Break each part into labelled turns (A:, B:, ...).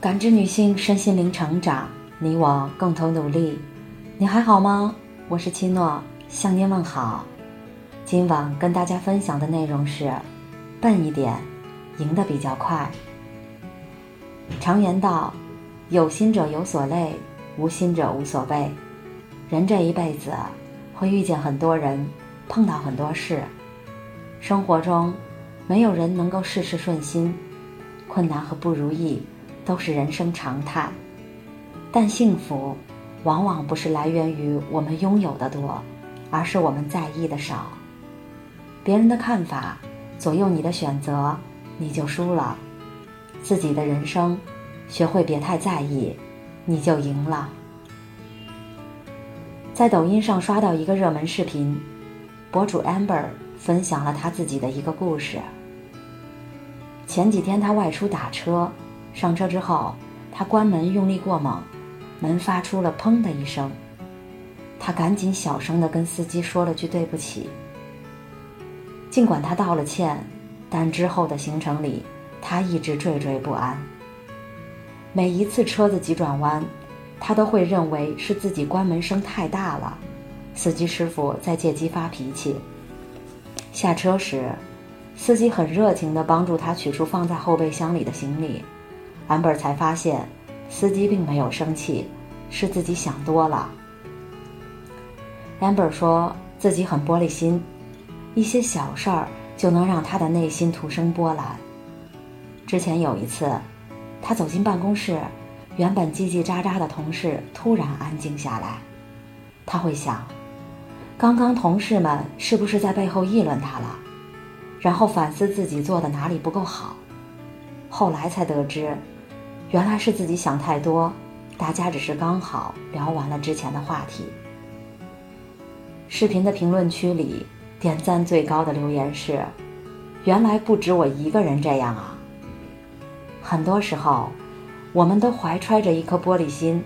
A: 感知女性身心灵成长，你我共同努力。你还好吗？我是七诺，向您问好。今晚跟大家分享的内容是：笨一点，赢得比较快。常言道，有心者有所累，无心者无所谓。人这一辈子会遇见很多人，碰到很多事，生活中没有人能够事事顺心，困难和不如意都是人生常态。但幸福往往不是来源于我们拥有的多，而是我们在意的少。别人的看法左右你的选择，你就输了。自己的人生，学会别太在意，你就赢了。在抖音上刷到一个热门视频，博主 Amber 分享了他自己的一个故事。前几天他外出打车，上车之后，他关门用力过猛，门发出了“砰”的一声。他赶紧小声的跟司机说了句对不起。尽管他道了歉，但之后的行程里，他一直惴惴不安。每一次车子急转弯，他都会认为是自己关门声太大了，司机师傅在借机发脾气。下车时，司机很热情地帮助他取出放在后备箱里的行李，安贝尔才发现，司机并没有生气，是自己想多了。安贝尔说自己很玻璃心。一些小事儿就能让他的内心徒生波澜。之前有一次，他走进办公室，原本叽叽喳喳的同事突然安静下来。他会想，刚刚同事们是不是在背后议论他了？然后反思自己做的哪里不够好。后来才得知，原来是自己想太多，大家只是刚好聊完了之前的话题。视频的评论区里。点赞最高的留言是：“原来不止我一个人这样啊。”很多时候，我们都怀揣着一颗玻璃心，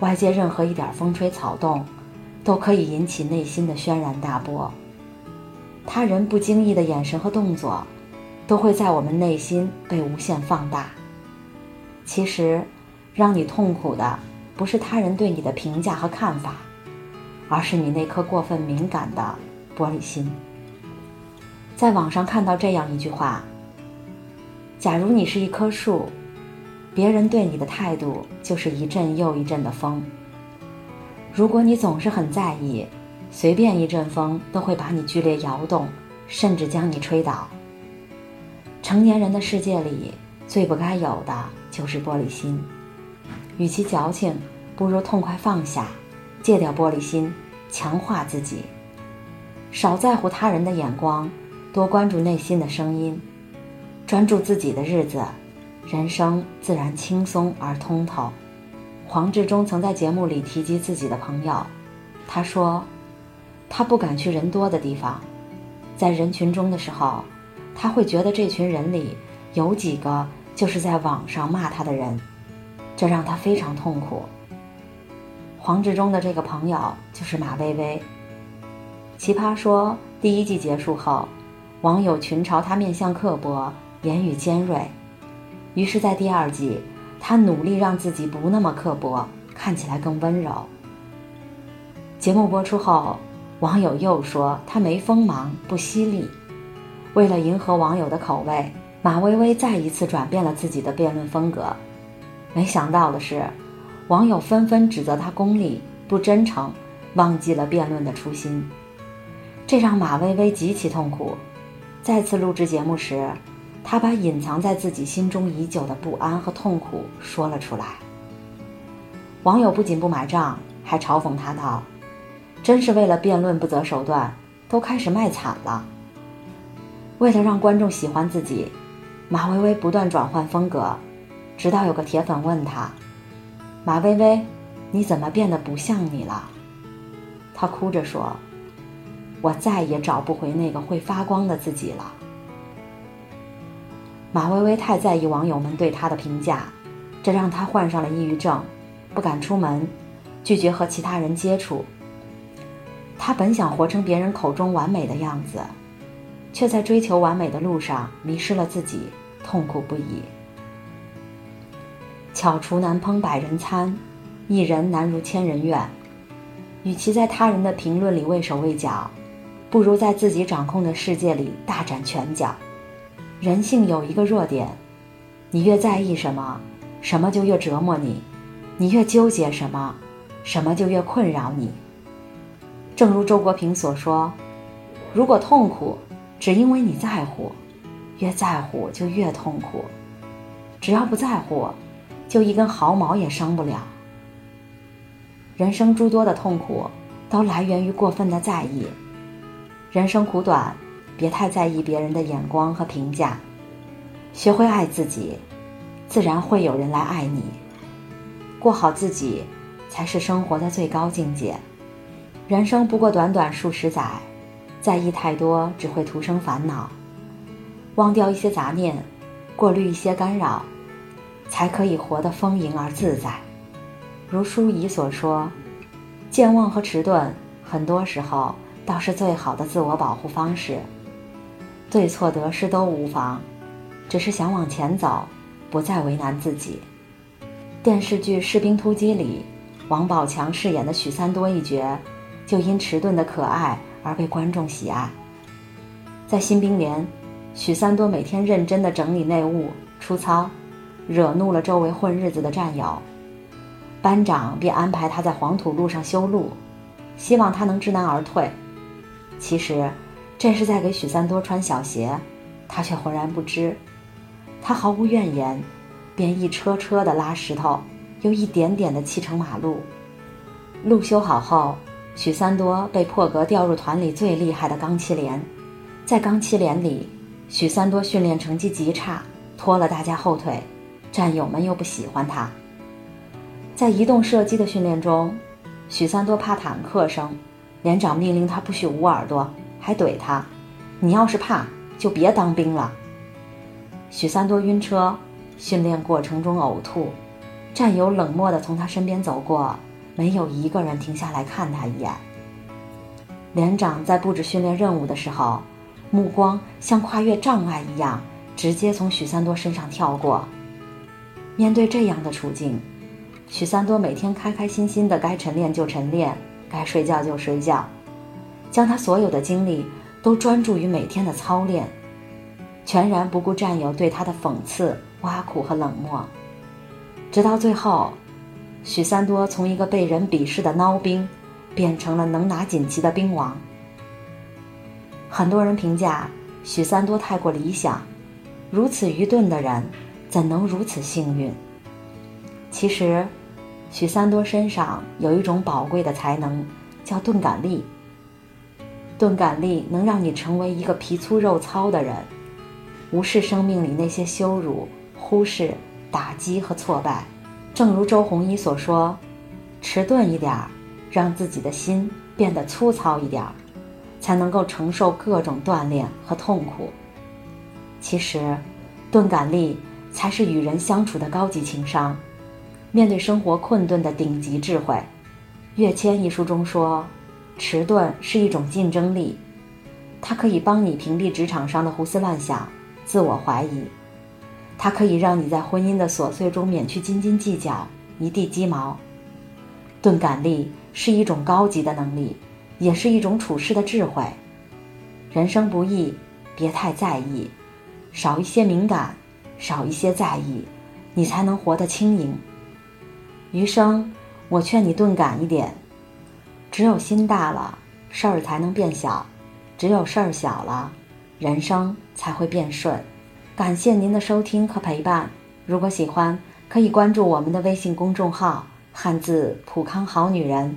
A: 外界任何一点风吹草动，都可以引起内心的轩然大波。他人不经意的眼神和动作，都会在我们内心被无限放大。其实，让你痛苦的不是他人对你的评价和看法，而是你那颗过分敏感的。玻璃心。在网上看到这样一句话：“假如你是一棵树，别人对你的态度就是一阵又一阵的风。如果你总是很在意，随便一阵风都会把你剧烈摇动，甚至将你吹倒。成年人的世界里，最不该有的就是玻璃心。与其矫情，不如痛快放下，戒掉玻璃心，强化自己。”少在乎他人的眼光，多关注内心的声音，专注自己的日子，人生自然轻松而通透。黄志忠曾在节目里提及自己的朋友，他说，他不敢去人多的地方，在人群中的时候，他会觉得这群人里有几个就是在网上骂他的人，这让他非常痛苦。黄志忠的这个朋友就是马薇薇。奇葩说第一季结束后，网友群嘲他面相刻薄、言语尖锐。于是，在第二季，他努力让自己不那么刻薄，看起来更温柔。节目播出后，网友又说他没锋芒、不犀利。为了迎合网友的口味，马薇薇再一次转变了自己的辩论风格。没想到的是，网友纷纷指责他功利、不真诚，忘记了辩论的初心。这让马薇薇极其痛苦。再次录制节目时，她把隐藏在自己心中已久的不安和痛苦说了出来。网友不仅不买账，还嘲讽她道：“真是为了辩论不择手段，都开始卖惨了。”为了让观众喜欢自己，马薇薇不断转换风格，直到有个铁粉问她：“马薇薇，你怎么变得不像你了？”她哭着说。我再也找不回那个会发光的自己了。马薇薇太在意网友们对她的评价，这让她患上了抑郁症，不敢出门，拒绝和其他人接触。她本想活成别人口中完美的样子，却在追求完美的路上迷失了自己，痛苦不已。巧厨难烹百人餐，一人难如千人愿。与其在他人的评论里畏手畏脚，不如在自己掌控的世界里大展拳脚。人性有一个弱点，你越在意什么，什么就越折磨你；你越纠结什么，什么就越困扰你。正如周国平所说：“如果痛苦只因为你在乎，越在乎就越痛苦；只要不在乎。”就一根毫毛也伤不了。人生诸多的痛苦，都来源于过分的在意。人生苦短，别太在意别人的眼光和评价，学会爱自己，自然会有人来爱你。过好自己，才是生活的最高境界。人生不过短短数十载，在意太多只会徒生烦恼。忘掉一些杂念，过滤一些干扰。才可以活得丰盈而自在。如舒仪所说，健忘和迟钝，很多时候倒是最好的自我保护方式。对错得失都无妨，只是想往前走，不再为难自己。电视剧《士兵突击》里，王宝强饰演的许三多一角，就因迟钝的可爱而被观众喜爱。在新兵连，许三多每天认真地整理内务、出操。惹怒了周围混日子的战友，班长便安排他在黄土路上修路，希望他能知难而退。其实，这是在给许三多穿小鞋，他却浑然不知。他毫无怨言，便一车车的拉石头，又一点点的砌成马路。路修好后，许三多被破格调入团里最厉害的钢七连。在钢七连里，许三多训练成绩极差，拖了大家后腿。战友们又不喜欢他。在移动射击的训练中，许三多怕坦克声，连长命令他不许捂耳朵，还怼他：“你要是怕，就别当兵了。”许三多晕车，训练过程中呕吐，战友冷漠地从他身边走过，没有一个人停下来看他一眼。连长在布置训练任务的时候，目光像跨越障碍一样，直接从许三多身上跳过。面对这样的处境，许三多每天开开心心的，该晨练就晨练，该睡觉就睡觉，将他所有的精力都专注于每天的操练，全然不顾战友对他的讽刺、挖苦和冷漠。直到最后，许三多从一个被人鄙视的孬兵，变成了能拿锦旗的兵王。很多人评价许三多太过理想，如此愚钝的人。怎能如此幸运？其实，许三多身上有一种宝贵的才能，叫钝感力。钝感力能让你成为一个皮粗肉糙的人，无视生命里那些羞辱、忽视、打击和挫败。正如周鸿祎所说：“迟钝一点儿，让自己的心变得粗糙一点儿，才能够承受各种锻炼和痛苦。”其实，钝感力。才是与人相处的高级情商，面对生活困顿的顶级智慧。跃迁一书中说，迟钝是一种竞争力，它可以帮你屏蔽职场上的胡思乱想、自我怀疑，它可以让你在婚姻的琐碎中免去斤斤计较、一地鸡毛。钝感力是一种高级的能力，也是一种处事的智慧。人生不易，别太在意，少一些敏感。少一些在意，你才能活得轻盈。余生，我劝你钝感一点。只有心大了，事儿才能变小；只有事儿小了，人生才会变顺。感谢您的收听和陪伴。如果喜欢，可以关注我们的微信公众号“汉字普康好女人”。